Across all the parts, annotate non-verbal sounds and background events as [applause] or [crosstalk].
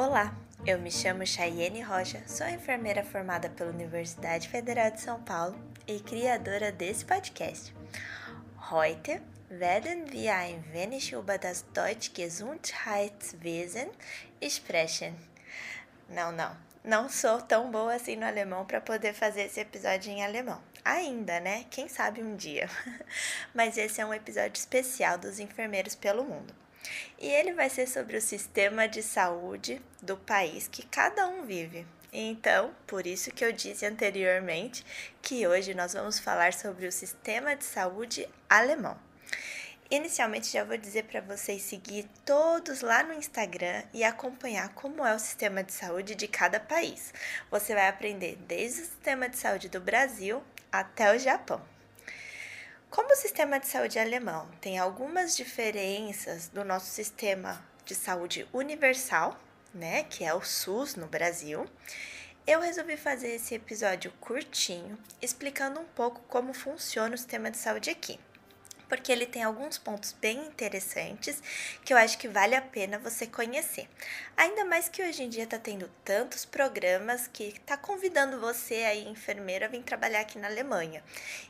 Olá, eu me chamo Chayenne Rocha, sou enfermeira formada pela Universidade Federal de São Paulo e criadora desse podcast. Heute werden wir ein wenig über das Deutsche Gesundheitswesen sprechen. Não, não, não sou tão boa assim no alemão para poder fazer esse episódio em alemão. Ainda, né? Quem sabe um dia. [laughs] Mas esse é um episódio especial dos enfermeiros pelo mundo. E ele vai ser sobre o sistema de saúde do país que cada um vive. Então, por isso que eu disse anteriormente que hoje nós vamos falar sobre o sistema de saúde alemão. Inicialmente já vou dizer para vocês seguir todos lá no Instagram e acompanhar como é o sistema de saúde de cada país. Você vai aprender desde o sistema de saúde do Brasil até o Japão. Como o sistema de saúde alemão tem algumas diferenças do nosso sistema de saúde universal, né, que é o SUS no Brasil, eu resolvi fazer esse episódio curtinho, explicando um pouco como funciona o sistema de saúde aqui porque ele tem alguns pontos bem interessantes que eu acho que vale a pena você conhecer. Ainda mais que hoje em dia está tendo tantos programas que está convidando você aí, enfermeira, a vir trabalhar aqui na Alemanha.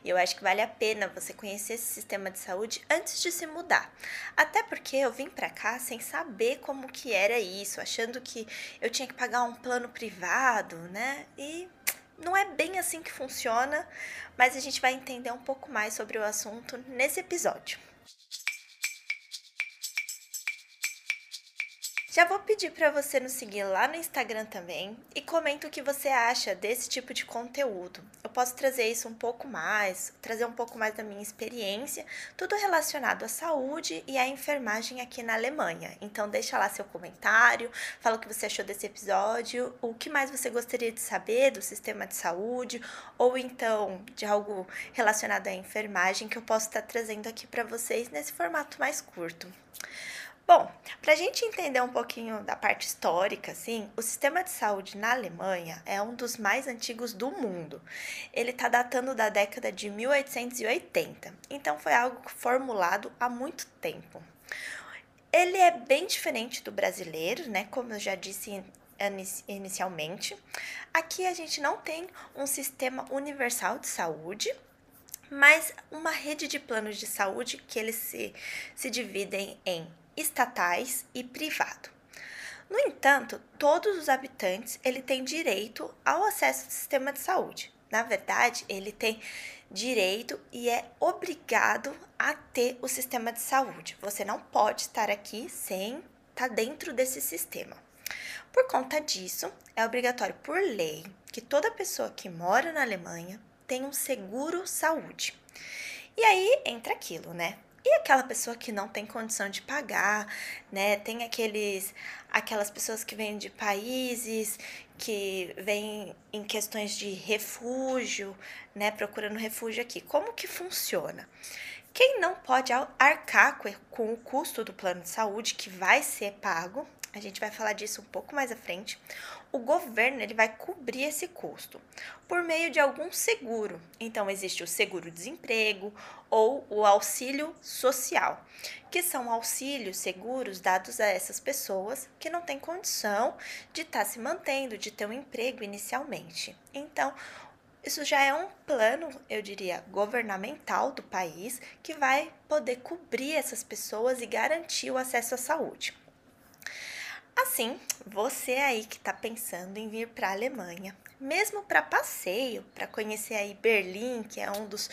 E eu acho que vale a pena você conhecer esse sistema de saúde antes de se mudar. Até porque eu vim para cá sem saber como que era isso, achando que eu tinha que pagar um plano privado, né? E não é bem assim que funciona, mas a gente vai entender um pouco mais sobre o assunto nesse episódio. Já vou pedir para você nos seguir lá no Instagram também e comenta o que você acha desse tipo de conteúdo. Eu posso trazer isso um pouco mais, trazer um pouco mais da minha experiência, tudo relacionado à saúde e à enfermagem aqui na Alemanha. Então deixa lá seu comentário, fala o que você achou desse episódio, o que mais você gostaria de saber do sistema de saúde ou então de algo relacionado à enfermagem que eu posso estar trazendo aqui para vocês nesse formato mais curto. Bom, para a gente entender um pouquinho da parte histórica, assim, o sistema de saúde na Alemanha é um dos mais antigos do mundo. Ele está datando da década de 1880, então foi algo formulado há muito tempo. Ele é bem diferente do brasileiro, né? Como eu já disse inicialmente. Aqui a gente não tem um sistema universal de saúde, mas uma rede de planos de saúde que eles se, se dividem em estatais e privado. No entanto, todos os habitantes ele tem direito ao acesso ao sistema de saúde. Na verdade, ele tem direito e é obrigado a ter o sistema de saúde. Você não pode estar aqui sem estar dentro desse sistema. Por conta disso, é obrigatório por lei que toda pessoa que mora na Alemanha tenha um seguro saúde. E aí entra aquilo, né? E aquela pessoa que não tem condição de pagar, né? Tem aqueles aquelas pessoas que vêm de países que vêm em questões de refúgio, né, procurando refúgio aqui. Como que funciona? Quem não pode arcar com o custo do plano de saúde que vai ser pago, a gente vai falar disso um pouco mais à frente. O governo ele vai cobrir esse custo por meio de algum seguro. Então existe o seguro-desemprego ou o auxílio social, que são auxílios seguros dados a essas pessoas que não têm condição de estar tá se mantendo, de ter um emprego inicialmente. Então, isso já é um plano, eu diria, governamental do país que vai poder cobrir essas pessoas e garantir o acesso à saúde. Assim, você aí que está pensando em vir para a Alemanha, mesmo para passeio, para conhecer aí Berlim, que é um dos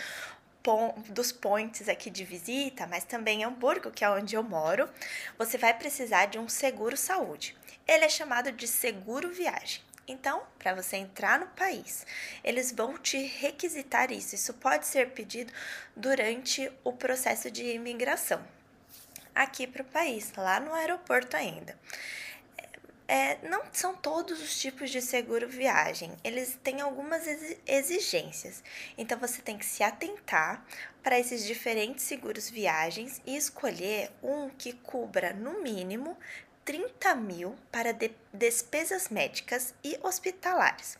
dos points aqui de visita, mas também Hamburgo, que é onde eu moro, você vai precisar de um seguro saúde. Ele é chamado de seguro viagem. Então, para você entrar no país, eles vão te requisitar isso. Isso pode ser pedido durante o processo de imigração aqui para o país, lá no aeroporto ainda. É, não são todos os tipos de seguro viagem, eles têm algumas exigências. Então você tem que se atentar para esses diferentes seguros viagens e escolher um que cubra no mínimo 30 mil para de despesas médicas e hospitalares.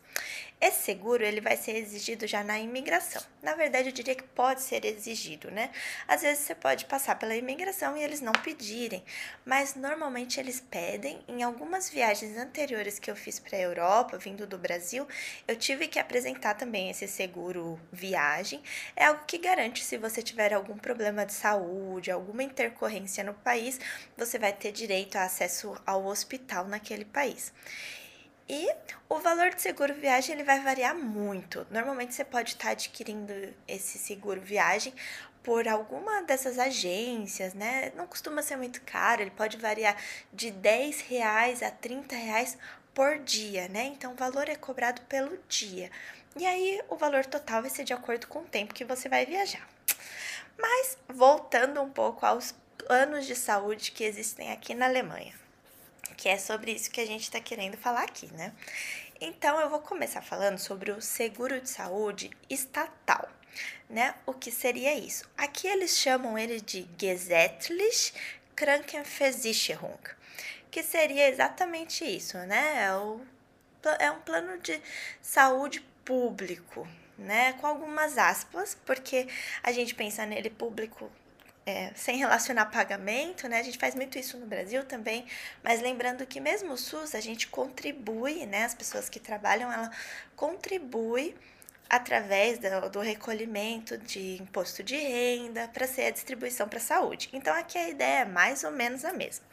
Esse seguro ele vai ser exigido já na imigração. Na verdade, eu diria que pode ser exigido, né? Às vezes você pode passar pela imigração e eles não pedirem, mas normalmente eles pedem. Em algumas viagens anteriores que eu fiz para a Europa, vindo do Brasil, eu tive que apresentar também esse seguro viagem. É algo que garante se você tiver algum problema de saúde, alguma intercorrência no país, você vai ter direito a acesso ao hospital naquele país. E o valor do seguro viagem ele vai variar muito. Normalmente você pode estar adquirindo esse seguro viagem por alguma dessas agências, né? Não costuma ser muito caro, ele pode variar de 10 reais a 30 reais por dia, né? Então o valor é cobrado pelo dia. E aí o valor total vai ser de acordo com o tempo que você vai viajar. Mas voltando um pouco aos planos de saúde que existem aqui na Alemanha que é sobre isso que a gente está querendo falar aqui, né? Então, eu vou começar falando sobre o seguro de saúde estatal, né? O que seria isso? Aqui eles chamam ele de Gesetzliche Krankenversicherung, que seria exatamente isso, né? É, o, é um plano de saúde público, né? Com algumas aspas, porque a gente pensa nele público é, sem relacionar pagamento, né? A gente faz muito isso no Brasil também, mas lembrando que mesmo o SUS a gente contribui, né? As pessoas que trabalham, ela contribui através do, do recolhimento de imposto de renda para ser a distribuição para a saúde. Então aqui a ideia é mais ou menos a mesma.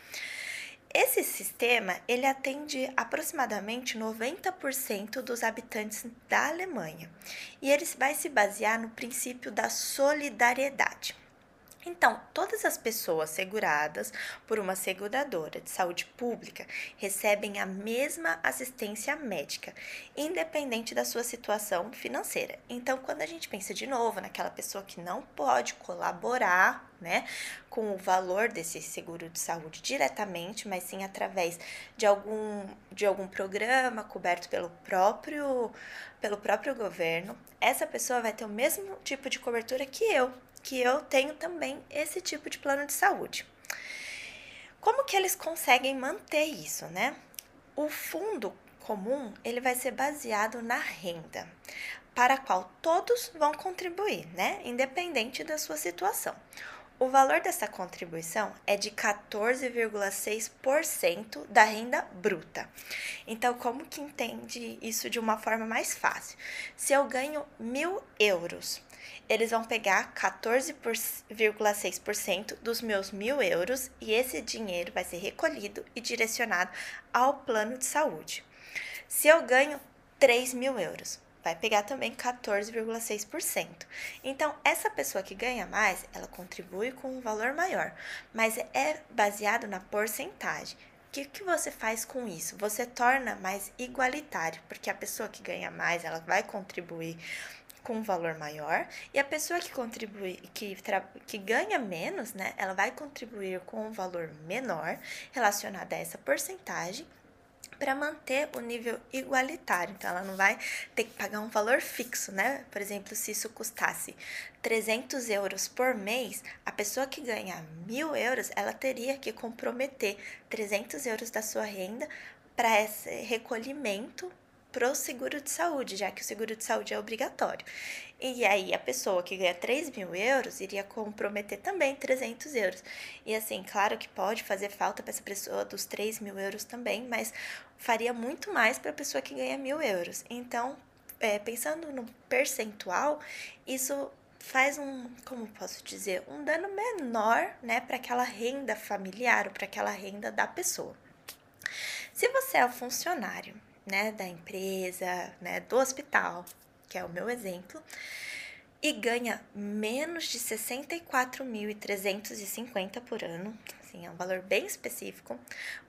Esse sistema, ele atende aproximadamente 90% dos habitantes da Alemanha. E ele vai se basear no princípio da solidariedade. Então, todas as pessoas seguradas por uma seguradora de saúde pública recebem a mesma assistência médica, independente da sua situação financeira. Então, quando a gente pensa de novo naquela pessoa que não pode colaborar, né, com o valor desse seguro de saúde diretamente, mas sim através de algum de algum programa coberto pelo próprio pelo próprio governo, essa pessoa vai ter o mesmo tipo de cobertura que eu, que eu tenho também esse tipo de plano de saúde. Como que eles conseguem manter isso, né? O fundo comum, ele vai ser baseado na renda, para a qual todos vão contribuir, né? Independente da sua situação. O valor dessa contribuição é de 14,6% da renda bruta. Então, como que entende isso de uma forma mais fácil? Se eu ganho mil euros, eles vão pegar 14,6% dos meus mil euros e esse dinheiro vai ser recolhido e direcionado ao plano de saúde. Se eu ganho 3 mil euros, vai pegar também 14,6%. Então, essa pessoa que ganha mais, ela contribui com um valor maior, mas é baseado na porcentagem. O que, que você faz com isso? Você torna mais igualitário, porque a pessoa que ganha mais, ela vai contribuir com um valor maior e a pessoa que contribui que, que ganha menos, né, ela vai contribuir com um valor menor relacionado a essa porcentagem para manter o nível igualitário. Então, ela não vai ter que pagar um valor fixo, né? Por exemplo, se isso custasse 300 euros por mês, a pessoa que ganha mil euros, ela teria que comprometer 300 euros da sua renda para esse recolhimento para o seguro de saúde, já que o seguro de saúde é obrigatório. E aí a pessoa que ganha 3 mil euros iria comprometer também 300 euros. E assim, claro que pode fazer falta para essa pessoa dos 3 mil euros também, mas faria muito mais para a pessoa que ganha mil euros. Então, é, pensando no percentual, isso faz um, como posso dizer, um dano menor, né, para aquela renda familiar ou para aquela renda da pessoa. Se você é um funcionário né, da empresa, né, do hospital, que é o meu exemplo, e ganha menos de 64.350 por ano, assim, é um valor bem específico,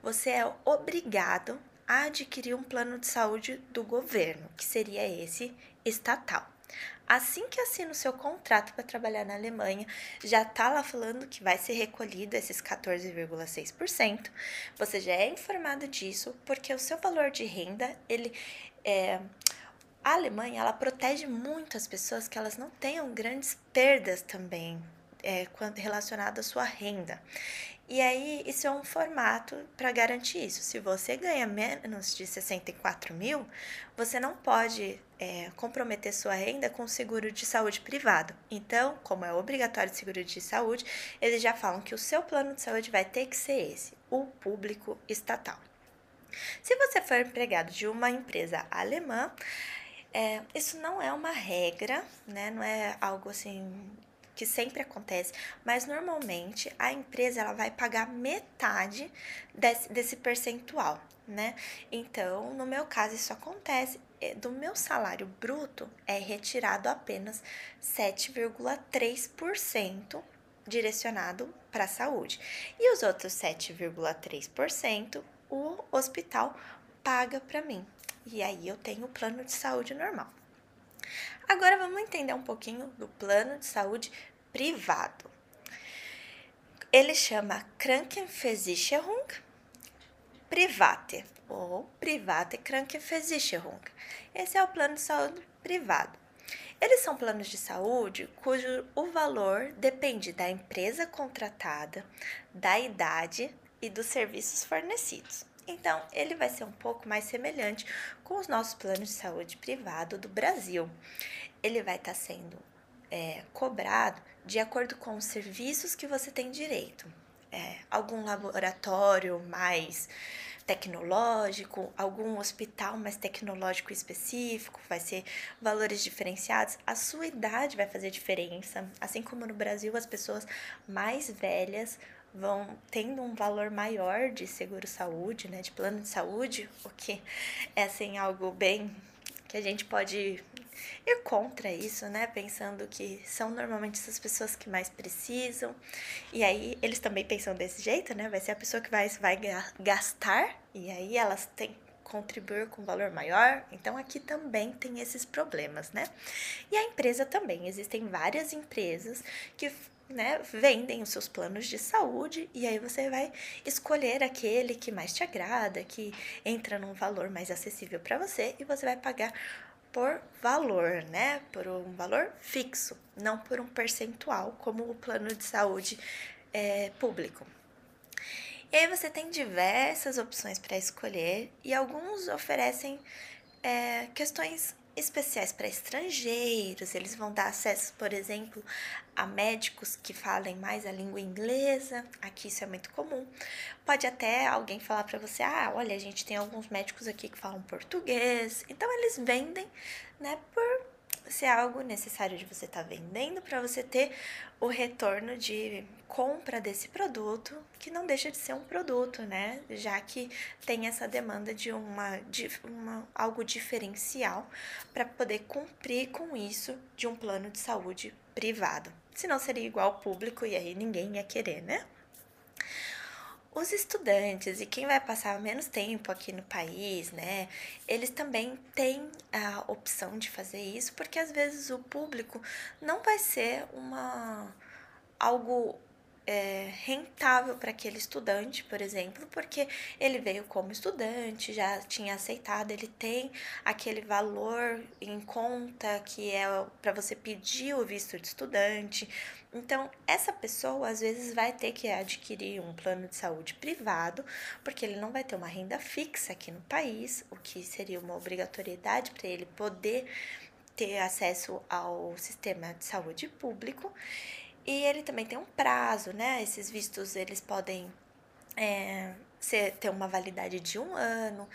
você é obrigado a adquirir um plano de saúde do governo, que seria esse estatal. Assim que assina o seu contrato para trabalhar na Alemanha, já está lá falando que vai ser recolhido esses 14,6%. Você já é informado disso, porque o seu valor de renda, ele é, a Alemanha, ela protege muito as pessoas que elas não tenham grandes perdas também é, relacionado à sua renda. E aí, isso é um formato para garantir isso. Se você ganha menos de 64 mil, você não pode é, comprometer sua renda com seguro de saúde privado. Então, como é obrigatório seguro de saúde, eles já falam que o seu plano de saúde vai ter que ser esse, o público estatal. Se você for empregado de uma empresa alemã, é, isso não é uma regra, né? Não é algo assim que sempre acontece, mas normalmente a empresa ela vai pagar metade desse, desse percentual, né? Então, no meu caso, isso acontece. É, do meu salário bruto é retirado apenas 7,3% direcionado para a saúde. E os outros 7,3% o hospital paga para mim. E aí eu tenho o plano de saúde normal. Agora vamos entender um pouquinho do plano de saúde privado. Ele chama Krankenversicherung Private ou Private Krankenversicherung. Esse é o plano de saúde privado. Eles são planos de saúde cujo o valor depende da empresa contratada, da idade e dos serviços fornecidos. Então, ele vai ser um pouco mais semelhante com os nossos planos de saúde privado do Brasil. Ele vai estar tá sendo é, cobrado de acordo com os serviços que você tem direito. É, algum laboratório mais tecnológico, algum hospital mais tecnológico específico, vai ser valores diferenciados. A sua idade vai fazer diferença, assim como no Brasil as pessoas mais velhas vão tendo um valor maior de seguro saúde, né, de plano de saúde, o que é assim algo bem que a gente pode ir contra isso, né? Pensando que são normalmente essas pessoas que mais precisam. E aí eles também pensam desse jeito, né? Vai ser a pessoa que vai, vai gastar, e aí elas têm contribuir com valor maior. Então aqui também tem esses problemas, né? E a empresa também, existem várias empresas que né, vendem os seus planos de saúde e aí você vai escolher aquele que mais te agrada, que entra num valor mais acessível para você e você vai pagar por valor, né? Por um valor fixo, não por um percentual, como o plano de saúde é, público. E aí você tem diversas opções para escolher e alguns oferecem é, questões especiais para estrangeiros, eles vão dar acesso, por exemplo, a médicos que falem mais a língua inglesa, aqui isso é muito comum. Pode até alguém falar para você: "Ah, olha, a gente tem alguns médicos aqui que falam português". Então eles vendem, né, por ser algo necessário de você estar tá vendendo para você ter o retorno de compra desse produto, que não deixa de ser um produto, né? Já que tem essa demanda de uma, de uma algo diferencial para poder cumprir com isso de um plano de saúde privado. Senão seria igual ao público e aí ninguém ia querer, né? Os estudantes e quem vai passar menos tempo aqui no país, né, eles também têm a opção de fazer isso, porque às vezes o público não vai ser uma algo é, rentável para aquele estudante, por exemplo, porque ele veio como estudante, já tinha aceitado, ele tem aquele valor em conta que é para você pedir o visto de estudante. Então, essa pessoa às vezes vai ter que adquirir um plano de saúde privado, porque ele não vai ter uma renda fixa aqui no país, o que seria uma obrigatoriedade para ele poder ter acesso ao sistema de saúde público. E ele também tem um prazo, né? Esses vistos eles podem é, ser, ter uma validade de um ano.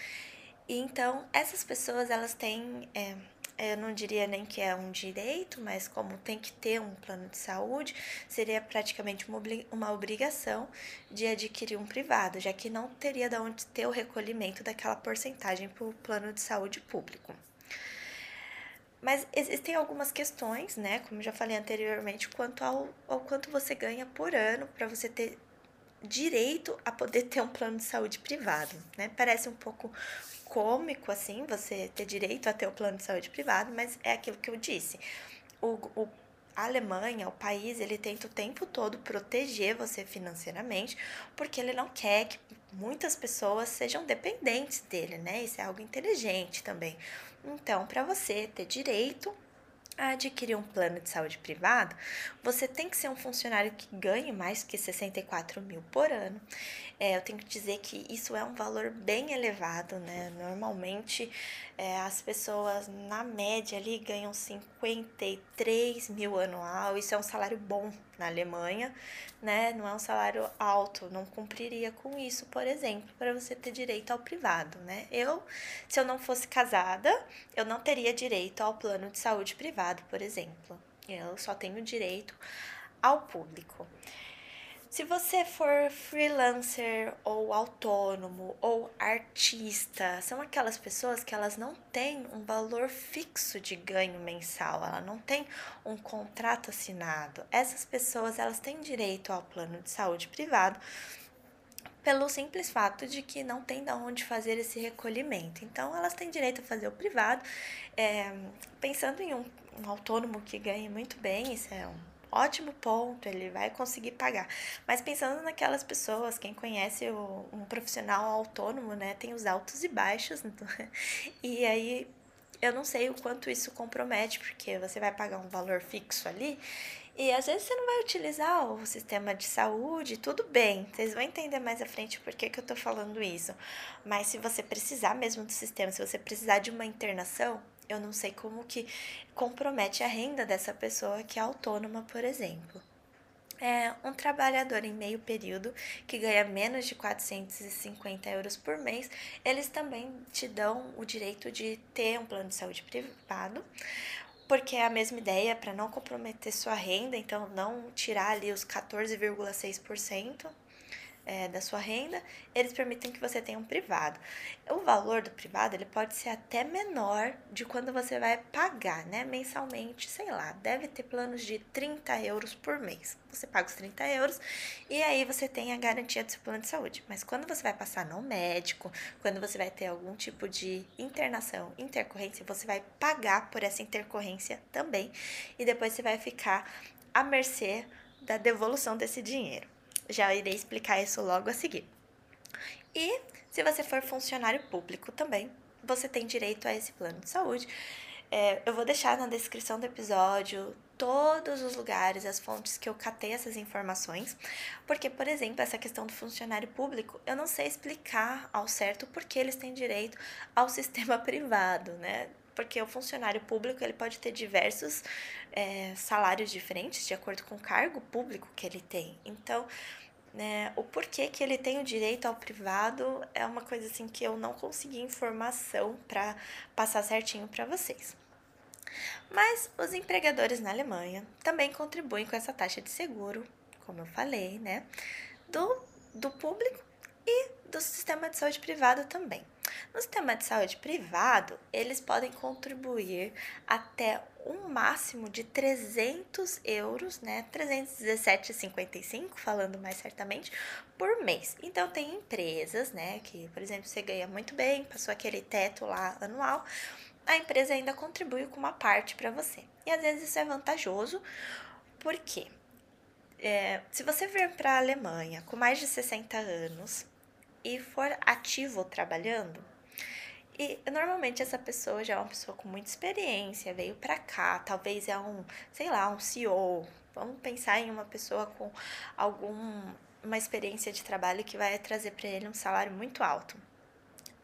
E então, essas pessoas elas têm, é, eu não diria nem que é um direito, mas como tem que ter um plano de saúde, seria praticamente uma, uma obrigação de adquirir um privado, já que não teria de onde ter o recolhimento daquela porcentagem para o plano de saúde público. Mas existem algumas questões, né, como já falei anteriormente, quanto ao, ao quanto você ganha por ano para você ter direito a poder ter um plano de saúde privado, né? Parece um pouco cômico assim, você ter direito a ter o um plano de saúde privado, mas é aquilo que eu disse. O, o a Alemanha, o país, ele tenta o tempo todo proteger você financeiramente, porque ele não quer que muitas pessoas sejam dependentes dele, né? Isso é algo inteligente também. Então, para você ter direito adquirir um plano de saúde privado, você tem que ser um funcionário que ganhe mais que 64 mil por ano. É, eu tenho que dizer que isso é um valor bem elevado, né? Normalmente é, as pessoas, na média, ali ganham 53 mil anual. Isso é um salário bom na Alemanha, né? Não é um salário alto, não cumpriria com isso, por exemplo, para você ter direito ao privado, né? Eu, se eu não fosse casada, eu não teria direito ao plano de saúde privado, por exemplo. Eu só tenho direito ao público. Se você for freelancer ou autônomo ou artista, são aquelas pessoas que elas não têm um valor fixo de ganho mensal, ela não tem um contrato assinado. Essas pessoas, elas têm direito ao plano de saúde privado pelo simples fato de que não tem de onde fazer esse recolhimento. Então, elas têm direito a fazer o privado. É, pensando em um, um autônomo que ganha muito bem, isso é um ótimo ponto, ele vai conseguir pagar. Mas pensando naquelas pessoas, quem conhece o, um profissional autônomo, né, tem os altos e baixos, [laughs] então, e aí eu não sei o quanto isso compromete, porque você vai pagar um valor fixo ali e às vezes você não vai utilizar o sistema de saúde, tudo bem. Vocês vão entender mais à frente por que, que eu tô falando isso. Mas se você precisar mesmo do sistema, se você precisar de uma internação, eu não sei como que compromete a renda dessa pessoa que é autônoma, por exemplo. É um trabalhador em meio período que ganha menos de 450 euros por mês, eles também te dão o direito de ter um plano de saúde privado, porque é a mesma ideia para não comprometer sua renda, então não tirar ali os 14,6% é, da sua renda, eles permitem que você tenha um privado. O valor do privado ele pode ser até menor de quando você vai pagar, né? Mensalmente, sei lá, deve ter planos de 30 euros por mês. Você paga os 30 euros e aí você tem a garantia do seu plano de saúde. Mas quando você vai passar no médico, quando você vai ter algum tipo de internação, intercorrência, você vai pagar por essa intercorrência também. E depois você vai ficar à mercê da devolução desse dinheiro. Já irei explicar isso logo a seguir. E se você for funcionário público também, você tem direito a esse plano de saúde. É, eu vou deixar na descrição do episódio todos os lugares, as fontes que eu catei essas informações, porque, por exemplo, essa questão do funcionário público, eu não sei explicar ao certo porque eles têm direito ao [laughs] sistema privado, né? Porque o funcionário público ele pode ter diversos é, salários diferentes de acordo com o cargo público que ele tem. Então, né, o porquê que ele tem o direito ao privado é uma coisa assim que eu não consegui informação para passar certinho para vocês. Mas os empregadores na Alemanha também contribuem com essa taxa de seguro, como eu falei, né, do, do público e do sistema de saúde privado também. No sistema de saúde privado, eles podem contribuir até um máximo de 300 euros, né? 317,55, falando mais certamente, por mês. Então, tem empresas, né? Que, por exemplo, você ganha muito bem, passou aquele teto lá anual, a empresa ainda contribui com uma parte para você. E às vezes isso é vantajoso, porque é, se você vir para a Alemanha com mais de 60 anos e for ativo trabalhando, e normalmente essa pessoa já é uma pessoa com muita experiência, veio para cá, talvez é um, sei lá, um CEO. Vamos pensar em uma pessoa com alguma experiência de trabalho que vai trazer para ele um salário muito alto.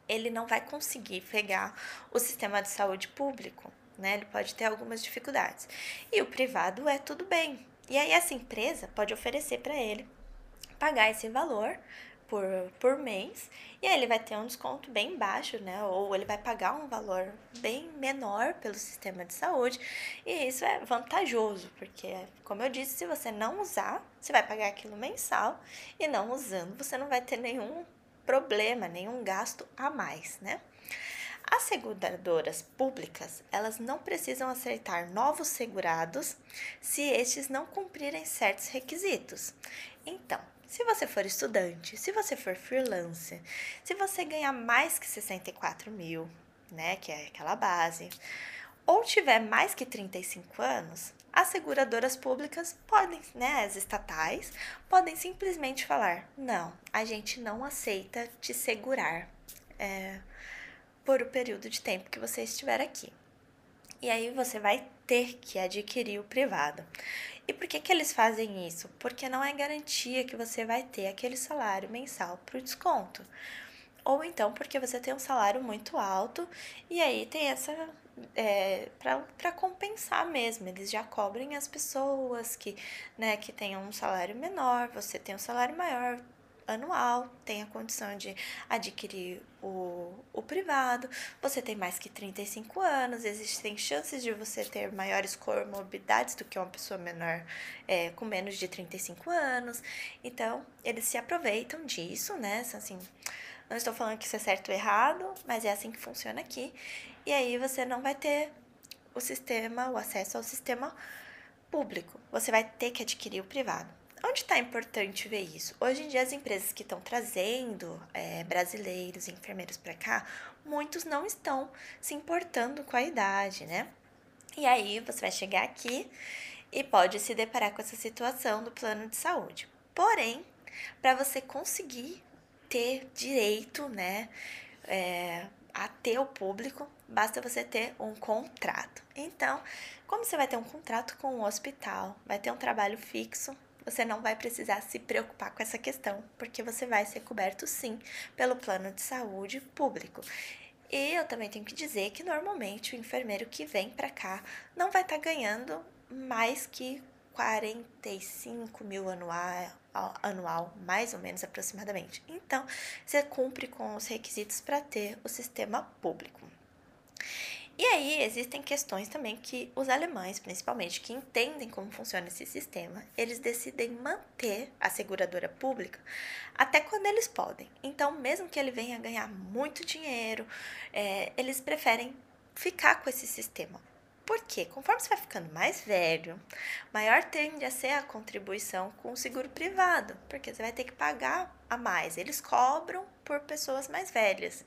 Ele não vai conseguir pegar o sistema de saúde público, né? Ele pode ter algumas dificuldades. E o privado é tudo bem. E aí essa empresa pode oferecer para ele pagar esse valor por, por mês, e aí ele vai ter um desconto bem baixo, né? Ou ele vai pagar um valor bem menor pelo sistema de saúde, e isso é vantajoso, porque, como eu disse, se você não usar, você vai pagar aquilo mensal, e não usando, você não vai ter nenhum problema, nenhum gasto a mais, né? As seguradoras públicas, elas não precisam aceitar novos segurados se estes não cumprirem certos requisitos. Então, se você for estudante, se você for freelancer, se você ganhar mais que 64 mil, né, que é aquela base, ou tiver mais que 35 anos, as seguradoras públicas podem, né, as estatais, podem simplesmente falar: não, a gente não aceita te segurar é, por o período de tempo que você estiver aqui. E aí você vai ter que adquirir o privado. E por que, que eles fazem isso? Porque não é garantia que você vai ter aquele salário mensal para o desconto. Ou então porque você tem um salário muito alto e aí tem essa. É, para compensar mesmo, eles já cobrem as pessoas que, né, que tenham um salário menor, você tem um salário maior, anual, tem a condição de adquirir o, o privado, você tem mais que 35 anos, existem chances de você ter maiores comorbidades do que uma pessoa menor é, com menos de 35 anos. Então, eles se aproveitam disso, né? Assim, não estou falando que isso é certo ou errado, mas é assim que funciona aqui. E aí você não vai ter o sistema, o acesso ao sistema público. Você vai ter que adquirir o privado. Onde está importante ver isso? Hoje em dia, as empresas que estão trazendo é, brasileiros e enfermeiros para cá, muitos não estão se importando com a idade, né? E aí você vai chegar aqui e pode se deparar com essa situação do plano de saúde. Porém, para você conseguir ter direito, né, é, a ter o público, basta você ter um contrato. Então, como você vai ter um contrato com o um hospital, vai ter um trabalho fixo, você não vai precisar se preocupar com essa questão, porque você vai ser coberto sim pelo plano de saúde público. E eu também tenho que dizer que normalmente o enfermeiro que vem para cá não vai estar tá ganhando mais que 45 mil anual, anual, mais ou menos aproximadamente. Então, você cumpre com os requisitos para ter o sistema público. E aí existem questões também que os alemães, principalmente, que entendem como funciona esse sistema, eles decidem manter a seguradora pública até quando eles podem. Então, mesmo que ele venha ganhar muito dinheiro, é, eles preferem ficar com esse sistema. Por quê? Conforme você vai ficando mais velho, maior tende a ser a contribuição com o seguro privado, porque você vai ter que pagar a mais. Eles cobram por pessoas mais velhas.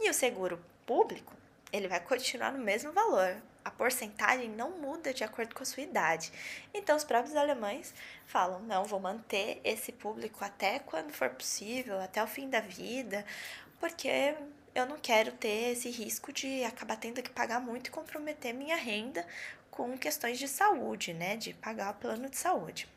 E o seguro público ele vai continuar no mesmo valor. A porcentagem não muda de acordo com a sua idade. Então, os próprios alemães falam: não, vou manter esse público até quando for possível, até o fim da vida, porque eu não quero ter esse risco de acabar tendo que pagar muito e comprometer minha renda com questões de saúde, né? De pagar o plano de saúde.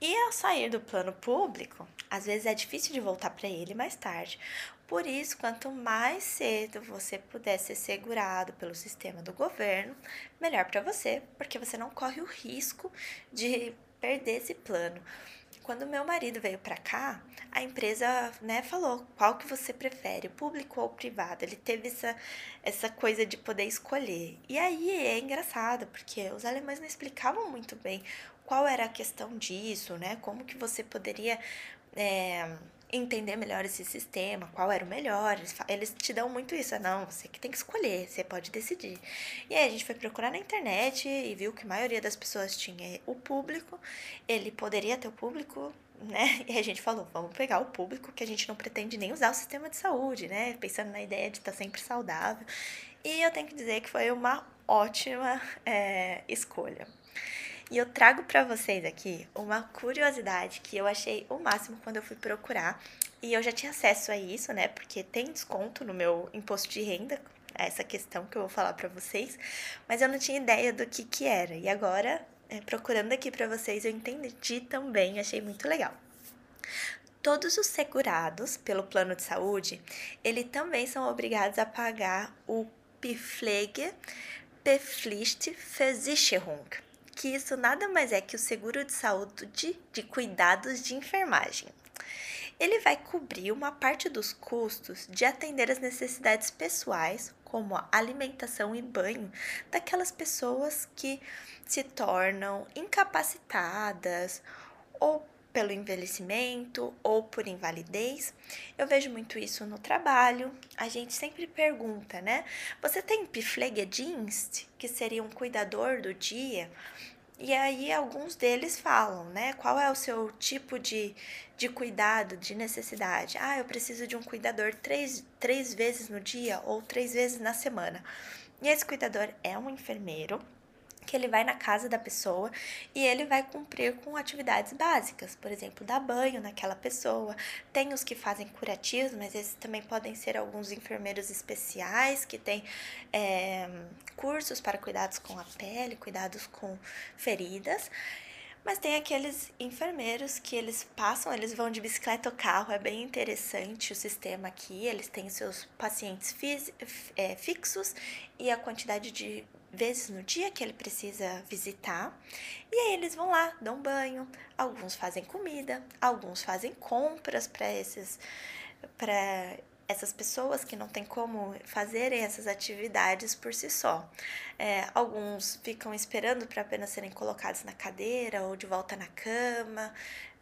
E ao sair do plano público, às vezes é difícil de voltar para ele mais tarde. Por isso, quanto mais cedo você puder ser segurado pelo sistema do governo, melhor para você, porque você não corre o risco de perder esse plano. Quando meu marido veio para cá, a empresa, né, falou qual que você prefere, público ou privado. Ele teve essa, essa coisa de poder escolher. E aí é engraçado, porque os alemães não explicavam muito bem qual era a questão disso, né? Como que você poderia é, entender melhor esse sistema, qual era o melhor. Eles, te dão muito isso, é, não, você que tem que escolher, você pode decidir. E aí a gente foi procurar na internet e viu que a maioria das pessoas tinha o público, ele poderia ter o público, né? [laughs] E a gente falou, vamos pegar o público, que a gente não pretende nem usar o sistema de saúde, né? Pensando na ideia de estar sempre saudável. E eu tenho que dizer que foi uma ótima é, escolha. E eu trago para vocês aqui uma curiosidade que eu achei o máximo quando eu fui procurar. E eu já tinha acesso a isso, né? Porque tem desconto no meu imposto de renda, essa questão que eu vou falar para vocês, mas eu não tinha ideia do que que era. E agora, é, procurando aqui para vocês, eu entendi também, achei muito legal. Todos os segurados pelo plano de saúde, ele também são obrigados a pagar o Pflege Versicherung, que isso nada mais é que o seguro de saúde de, cuidados de enfermagem. Ele vai cobrir uma parte dos custos de atender as necessidades pessoais, como alimentação e banho, daquelas pessoas que se tornam incapacitadas ou pelo envelhecimento ou por invalidez. Eu vejo muito isso no trabalho. A gente sempre pergunta, né? Você tem Pflegedienst, que seria um cuidador do dia? E aí alguns deles falam, né? Qual é o seu tipo de, de cuidado, de necessidade? Ah, eu preciso de um cuidador três, três vezes no dia ou três vezes na semana. E esse cuidador é um enfermeiro que ele vai na casa da pessoa e ele vai cumprir com atividades básicas, por exemplo, dar banho naquela pessoa. Tem os que fazem curativos, mas esses também podem ser alguns enfermeiros especiais que têm é, cursos para cuidados com a pele, cuidados com feridas. Mas tem aqueles enfermeiros que eles passam, eles vão de bicicleta ou carro, é bem interessante o sistema aqui. Eles têm seus pacientes é, fixos e a quantidade de vezes no dia que ele precisa visitar. E aí eles vão lá, dão banho, alguns fazem comida, alguns fazem compras para esses para essas pessoas que não têm como fazerem essas atividades por si só. É, alguns ficam esperando para apenas serem colocados na cadeira ou de volta na cama,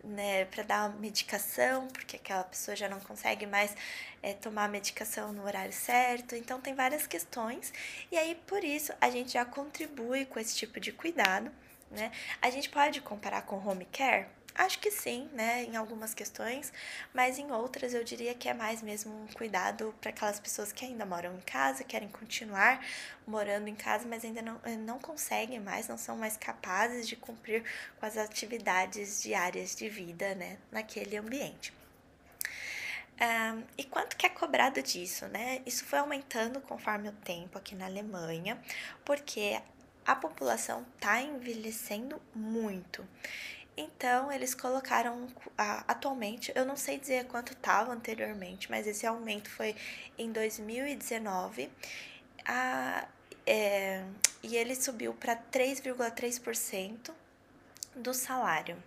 né, para dar medicação, porque aquela pessoa já não consegue mais é, tomar a medicação no horário certo. Então, tem várias questões, e aí por isso a gente já contribui com esse tipo de cuidado. Né? A gente pode comparar com home care? Acho que sim, né, em algumas questões, mas em outras eu diria que é mais mesmo um cuidado para aquelas pessoas que ainda moram em casa, querem continuar morando em casa, mas ainda não, eh, não conseguem mais, não são mais capazes de cumprir com as atividades diárias de vida, né, naquele ambiente. Um, e quanto que é cobrado disso, né? Isso foi aumentando conforme o tempo aqui na Alemanha, porque a população está envelhecendo muito. Então, eles colocaram atualmente, eu não sei dizer quanto estava anteriormente, mas esse aumento foi em 2019. A, é, e ele subiu para 3,3% do salário.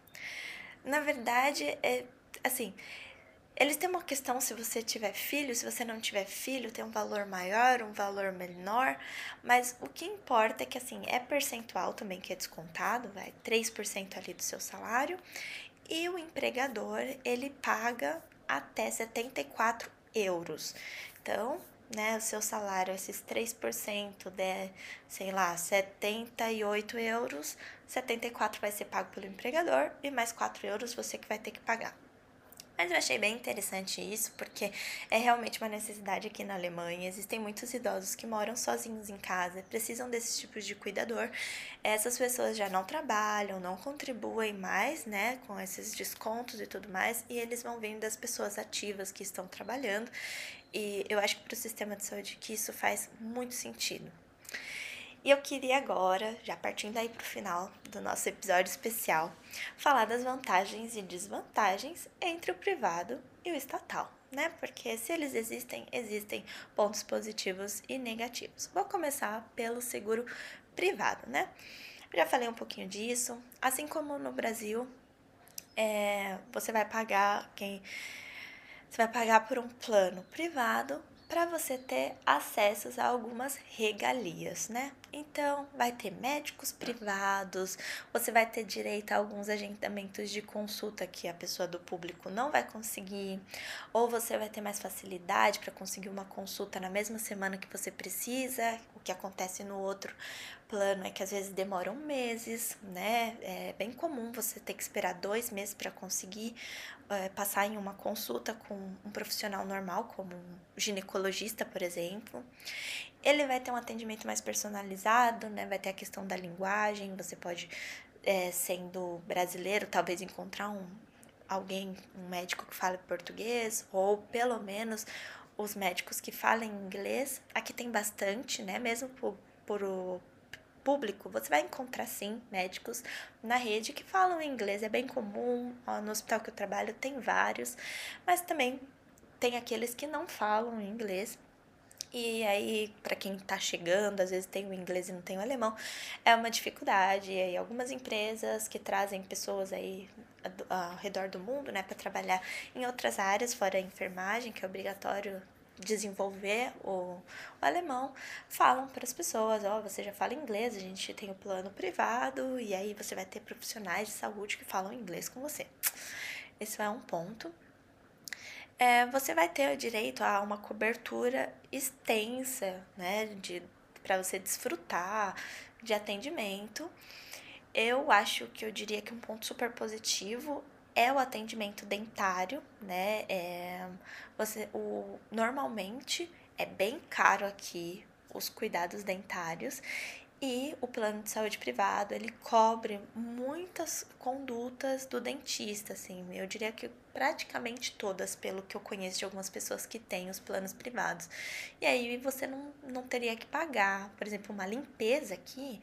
Na verdade, é assim, eles têm uma questão se você tiver filho, se você não tiver filho, tem um valor maior, um valor menor, mas o que importa é que assim, é percentual também que é descontado, vai 3% ali do seu salário, e o empregador, ele paga até 74 euros. Então, né, o seu salário, esses 3% de, sei lá, 78 euros, 74 vai ser pago pelo empregador e mais 4 euros você que vai ter que pagar. Mas eu achei bem interessante isso, porque é realmente uma necessidade aqui na Alemanha. Existem muitos idosos que moram sozinhos em casa, precisam desses tipos de cuidador. Essas pessoas já não trabalham, não contribuem mais, né, com esses descontos e tudo mais, e eles vão vindo das pessoas ativas que estão trabalhando. E eu acho que para o sistema de saúde que isso faz muito sentido. E eu queria agora, já partindo aí para o final do nosso episódio especial, falar das vantagens e desvantagens entre o privado e o estatal, né? Porque se eles existem, existem pontos positivos e negativos. Vou começar pelo seguro privado, né? Já falei um pouquinho disso. Assim como no Brasil, é, você vai pagar quem você vai pagar por um plano privado para você ter acessos a algumas regalias, né? Então, vai ter médicos privados, você vai ter direito a alguns agendamentos de consulta que a pessoa do público não vai conseguir, ou você vai ter mais facilidade para conseguir uma consulta na mesma semana que você precisa, o que acontece no outro plano é que às vezes demoram meses, né? É bem comum você ter que esperar dois meses para conseguir é, passar em uma consulta com um profissional normal, como um ginecologista, por exemplo. Ele vai ter um atendimento mais personalizado, né? Vai ter a questão da linguagem, você pode, é, sendo brasileiro, talvez encontrar um, alguém, um médico que fale português, ou pelo menos os médicos que falem inglês. Aqui tem bastante, né? Mesmo por, por público, você vai encontrar sim médicos na rede que falam inglês, é bem comum. no hospital que eu trabalho tem vários, mas também tem aqueles que não falam inglês. E aí, para quem está chegando, às vezes tem o inglês e não tem o alemão, é uma dificuldade. E aí, algumas empresas que trazem pessoas aí ao redor do mundo, né, para trabalhar em outras áreas, fora a enfermagem, que é obrigatório desenvolver o, o alemão, falam para as pessoas, ó, oh, você já fala inglês, a gente tem o plano privado e aí você vai ter profissionais de saúde que falam inglês com você. Esse é um ponto. É, você vai ter o direito a uma cobertura extensa, né, de para você desfrutar de atendimento. Eu acho que eu diria que um ponto super positivo é o atendimento dentário, né? É, você, o, normalmente é bem caro aqui os cuidados dentários E o plano de saúde privado, ele cobre muitas condutas do dentista, assim, eu diria que praticamente todas, pelo que eu conheço de algumas pessoas que têm os planos privados. E aí você não, não teria que pagar, por exemplo, uma limpeza aqui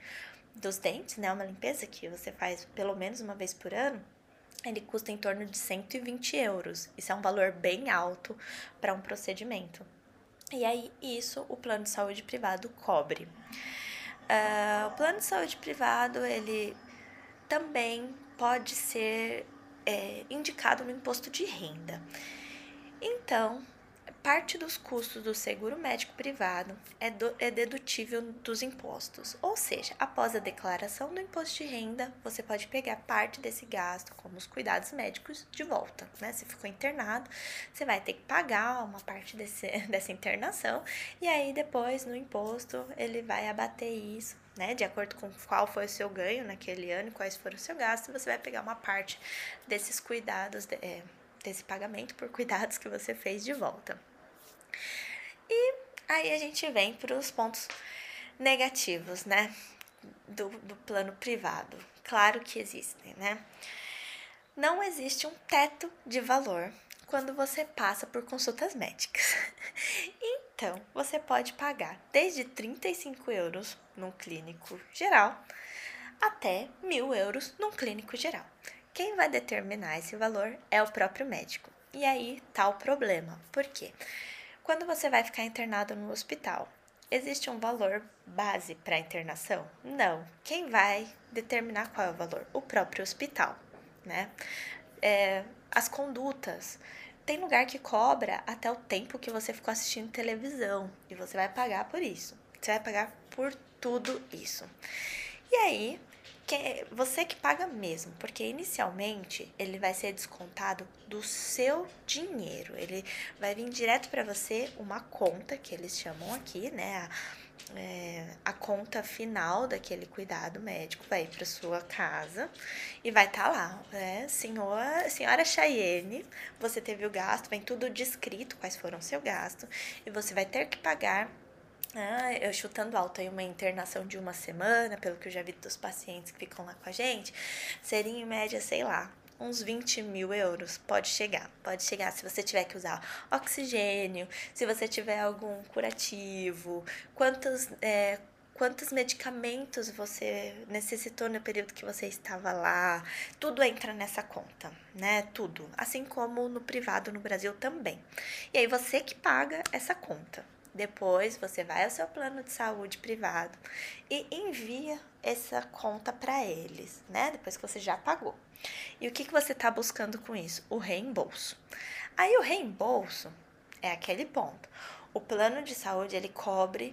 dos dentes, né? Uma limpeza que você faz pelo menos uma vez por ano, ele custa em torno de 120 euros. Isso é um valor bem alto para um procedimento. E aí, isso o plano de saúde privado cobre. Uh, o plano de saúde privado, ele também pode ser é, indicado no imposto de renda. Então, parte dos custos do seguro médico privado é, do, é dedutível dos impostos. Ou seja, após a declaração do imposto de renda, você pode pegar parte desse gasto, como os cuidados médicos, de volta. Né? Se ficou internado, você vai ter que pagar uma parte desse, [laughs] dessa internação, e aí depois no imposto ele vai abater isso. Né, de acordo com qual foi o seu ganho naquele ano e quais foram o seu gasto, você vai pegar uma parte desses cuidados, é, desse pagamento por cuidados que você fez de volta. E aí a gente vem para os pontos negativos, né? Do, do plano privado. Claro que existem, né? Não existe um teto de valor quando você passa por consultas médicas. [laughs] Então, você pode pagar desde 35 euros num clínico geral até mil euros num clínico geral. Quem vai determinar esse valor é o próprio médico. E aí tá o problema. Por quê? Quando você vai ficar internado no hospital, existe um valor base para a internação? Não. Quem vai determinar qual é o valor? O próprio hospital, né? É, as condutas. Tem lugar que cobra até o tempo que você ficou assistindo televisão e você vai pagar por isso. Você vai pagar por tudo isso. E aí, que você que paga mesmo, porque inicialmente ele vai ser descontado do seu dinheiro. Ele vai vir direto para você uma conta que eles chamam aqui, né? A, é, a conta final daquele cuidado médico vai para sua casa e vai estar tá lá, né? Senhora, senhora Cheyenne, você teve o gasto, vem tudo descrito quais foram o seu gasto e você vai ter que pagar ah, eu chutando alto aí uma internação de uma semana, pelo que eu já vi dos pacientes que ficam lá com a gente, seria em média, sei lá, uns 20 mil euros. Pode chegar, pode chegar se você tiver que usar oxigênio, se você tiver algum curativo, quantos, é, quantos medicamentos você necessitou no período que você estava lá. Tudo entra nessa conta, né? Tudo. Assim como no privado no Brasil também. E aí você que paga essa conta. Depois você vai ao seu plano de saúde privado e envia essa conta para eles, né? Depois que você já pagou. E o que, que você está buscando com isso? O reembolso. Aí o reembolso é aquele ponto. O plano de saúde ele cobre,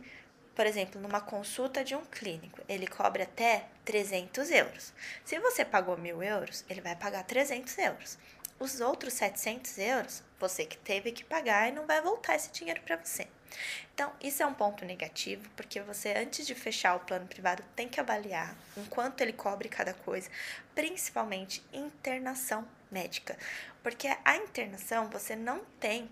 por exemplo, numa consulta de um clínico, ele cobre até 300 euros. Se você pagou mil euros, ele vai pagar 300 euros. Os outros 700 euros, você que teve que pagar e não vai voltar esse dinheiro para você. Então, isso é um ponto negativo, porque você, antes de fechar o plano privado, tem que avaliar o quanto ele cobre cada coisa, principalmente internação médica. Porque a internação você não tem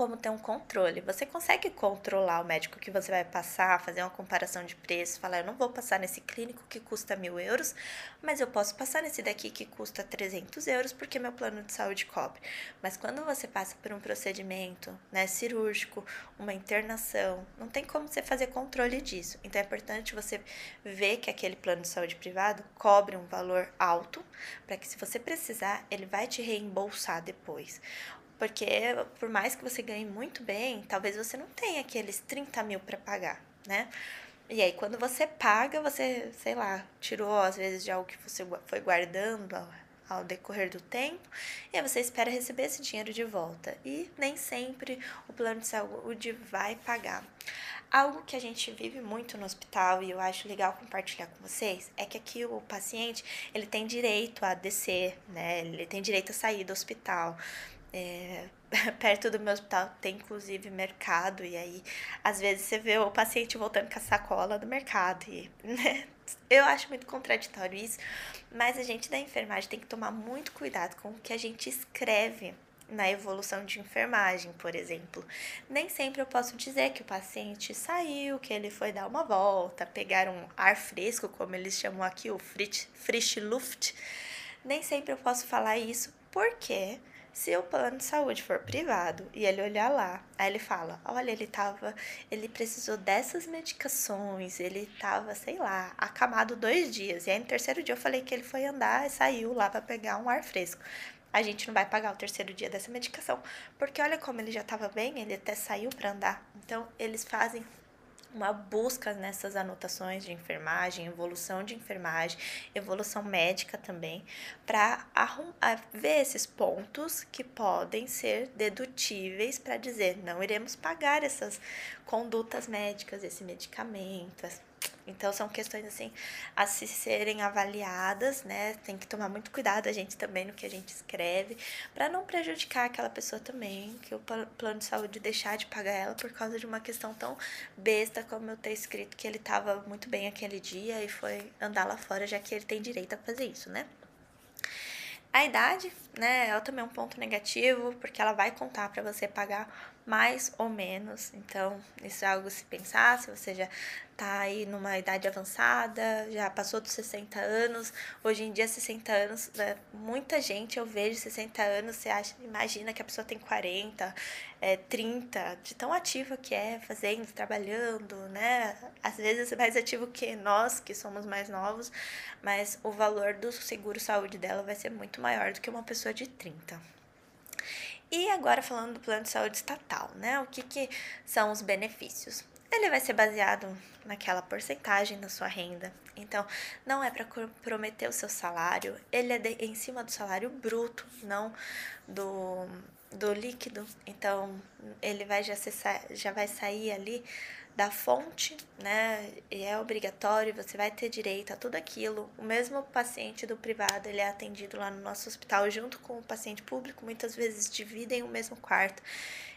como ter um controle. Você consegue controlar o médico que você vai passar, fazer uma comparação de preços, falar, eu não vou passar nesse clínico que custa mil euros, mas eu posso passar nesse daqui que custa 300 euros porque meu plano de saúde cobre. Mas quando você passa por um procedimento né, cirúrgico, uma internação, não tem como você fazer controle disso. Então é importante você ver que aquele plano de saúde privado cobre um valor alto, para que se você precisar, ele vai te reembolsar depois. Porque por mais que você ganhe muito bem, talvez você não tenha aqueles 30 mil para pagar, né? E aí, quando você paga, você, sei lá, tirou às vezes de algo que você foi guardando ao, decorrer do tempo, e aí você espera receber esse dinheiro de volta. E nem sempre o plano de saúde vai pagar. Algo que a gente vive muito no hospital e eu acho legal compartilhar com vocês é que aqui o paciente ele tem direito a descer, né? Ele tem direito a sair do hospital. É, [laughs] perto do meu hospital tem inclusive mercado, e aí às vezes você vê o paciente voltando com a sacola do mercado. E, [laughs] né? Eu acho muito contraditório isso, mas a gente da enfermagem tem que tomar muito cuidado com o que a gente escreve na evolução de enfermagem, por exemplo. Nem sempre eu posso dizer que o paciente saiu, que ele foi dar uma volta, pegar um ar fresco, como eles chamam aqui, o Frisch Luft. Nem sempre eu posso falar isso, porque se o plano de saúde for privado e ele olhar lá, aí ele fala: olha, ele tava, ele precisou dessas medicações, ele tava, sei lá, acamado dois dias. E aí no terceiro dia eu falei que ele foi andar e saiu lá para pegar um ar fresco a gente não vai pagar o terceiro dia dessa medicação, porque olha como ele já estava bem, ele até saiu para andar. Então, eles fazem uma busca nessas anotações de enfermagem, evolução de enfermagem, evolução médica também, para ver esses pontos que podem ser dedutíveis para dizer não iremos pagar essas condutas médicas, esse medicamento, então são questões assim a se serem avaliadas, né? Tem que tomar muito cuidado a gente também no que a gente escreve, para não prejudicar aquela pessoa também, que o plano de saúde deixar de pagar ela por causa de uma questão tão besta como eu ter escrito que ele estava muito bem aquele dia e foi andar lá fora, já que ele tem direito a fazer isso, né? A idade, né, ela também é um ponto negativo, porque ela vai contar para você pagar mais ou menos. Então, isso é algo a se pensar, se você já tá aí numa idade avançada, já passou dos 60 anos. Hoje em dia, 60 anos, né? muita gente eu vejo 60 anos, você acha, imagina que a pessoa tem 40, é, 30, de tão ativa que é, fazendo, trabalhando, né? Às vezes mais ativo que nós, que somos mais novos, mas o valor do seguro saúde dela vai ser muito maior do que uma pessoa de 30. E agora falando do plano de saúde estatal, né? O que, que são os benefícios? ele vai ser baseado naquela porcentagem da sua renda. Então, não é para comprometer o seu salário, ele é de, em cima do salário bruto, não do, do líquido. Então, ele vai já, ser, já vai sair ali da fonte, né? E é obrigatório, você vai ter direito a tudo aquilo. O mesmo paciente do privado, ele é atendido lá no nosso hospital junto com o paciente público, muitas vezes dividem o mesmo quarto.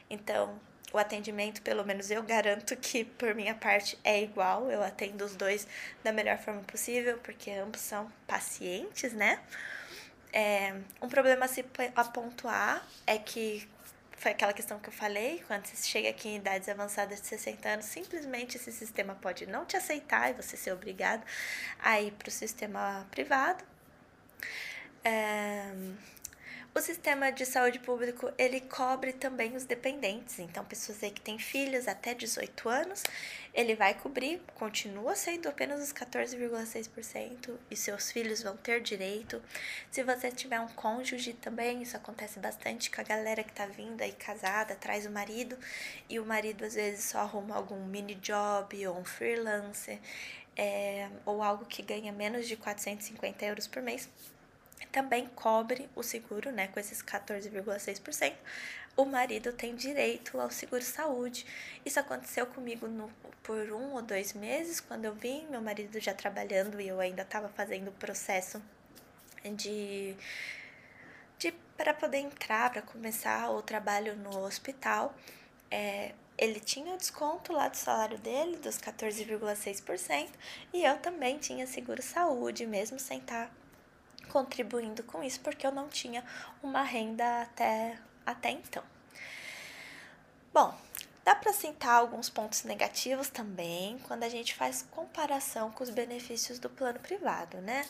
Então, o atendimento, pelo menos eu garanto que por minha parte é igual, eu atendo os dois da melhor forma possível, porque ambos são pacientes, né? É, um problema a se apontar é que foi aquela questão que eu falei, quando você chega aqui em idades avançadas de 60 anos, simplesmente esse sistema pode não te aceitar e você ser obrigado a ir para o sistema privado. É, o sistema de saúde público, ele cobre também os dependentes, então pessoas aí que têm filhos até 18 anos, ele vai cobrir, continua sendo apenas os 14,6% e seus filhos vão ter direito. Se você tiver um cônjuge também, isso acontece bastante com a galera que tá vindo aí casada, traz o marido e o marido às vezes só arruma algum mini job ou um freelancer, é, ou algo que ganha menos de 450 euros por mês também cobre o seguro, né, com esses 14,6%. O marido tem direito ao seguro saúde. Isso aconteceu comigo no, por um ou dois meses, quando eu vim, meu marido já trabalhando e eu ainda estava fazendo o processo de, de para poder entrar, para começar o trabalho no hospital. É, ele tinha o desconto lá do salário dele, dos 14,6%, e eu também tinha seguro saúde, mesmo sem estar tá contribuindo com isso porque eu não tinha uma renda até, até então. Bom, dá para citar alguns pontos negativos também quando a gente faz comparação com os benefícios do plano privado, né?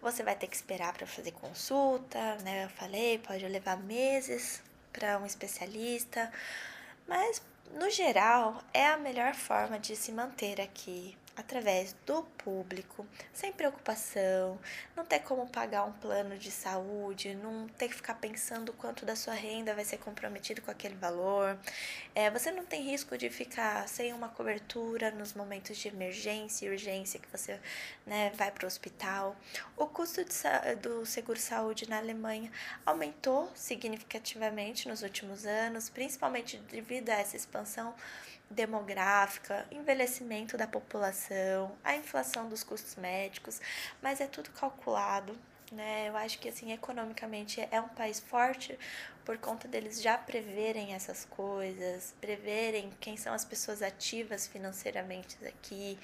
Você vai ter que esperar para fazer consulta, né? Eu falei, pode levar meses para um especialista, mas no geral é a melhor forma de se manter aqui através do público, sem preocupação, não ter como pagar um plano de saúde, não ter que ficar pensando quanto da sua renda vai ser comprometido com aquele valor. É, você não tem risco de ficar sem uma cobertura nos momentos de emergência e urgência que você né, vai para o hospital. O custo de, do seguro saúde na Alemanha aumentou significativamente nos últimos anos, principalmente devido a essa expansão demográfica, envelhecimento da população, a inflação dos custos médicos, mas é tudo calculado, né? Eu acho que assim, economicamente é um país forte por conta deles já preverem essas coisas, preverem quem são as pessoas ativas financeiramente aqui.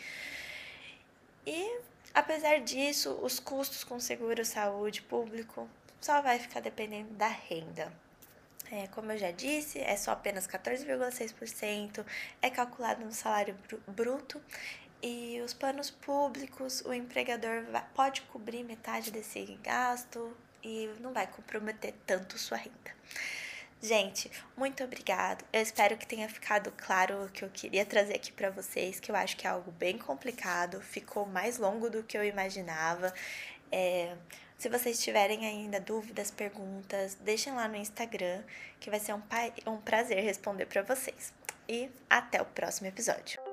E apesar disso, os custos com seguro saúde público só vai ficar dependendo da renda. É, como eu já disse, é só apenas 14,6%, é calculado no salário bruto e os planos públicos, o empregador vai, pode cobrir metade desse gasto e não vai comprometer tanto sua renda. Gente, muito obrigado. Eu espero que tenha ficado claro o que eu queria trazer aqui para vocês, que eu acho que é algo bem complicado, ficou mais longo do que eu imaginava. É, se vocês tiverem ainda dúvidas, perguntas, deixem lá no Instagram, que vai ser um, um prazer responder para vocês. E até o próximo episódio.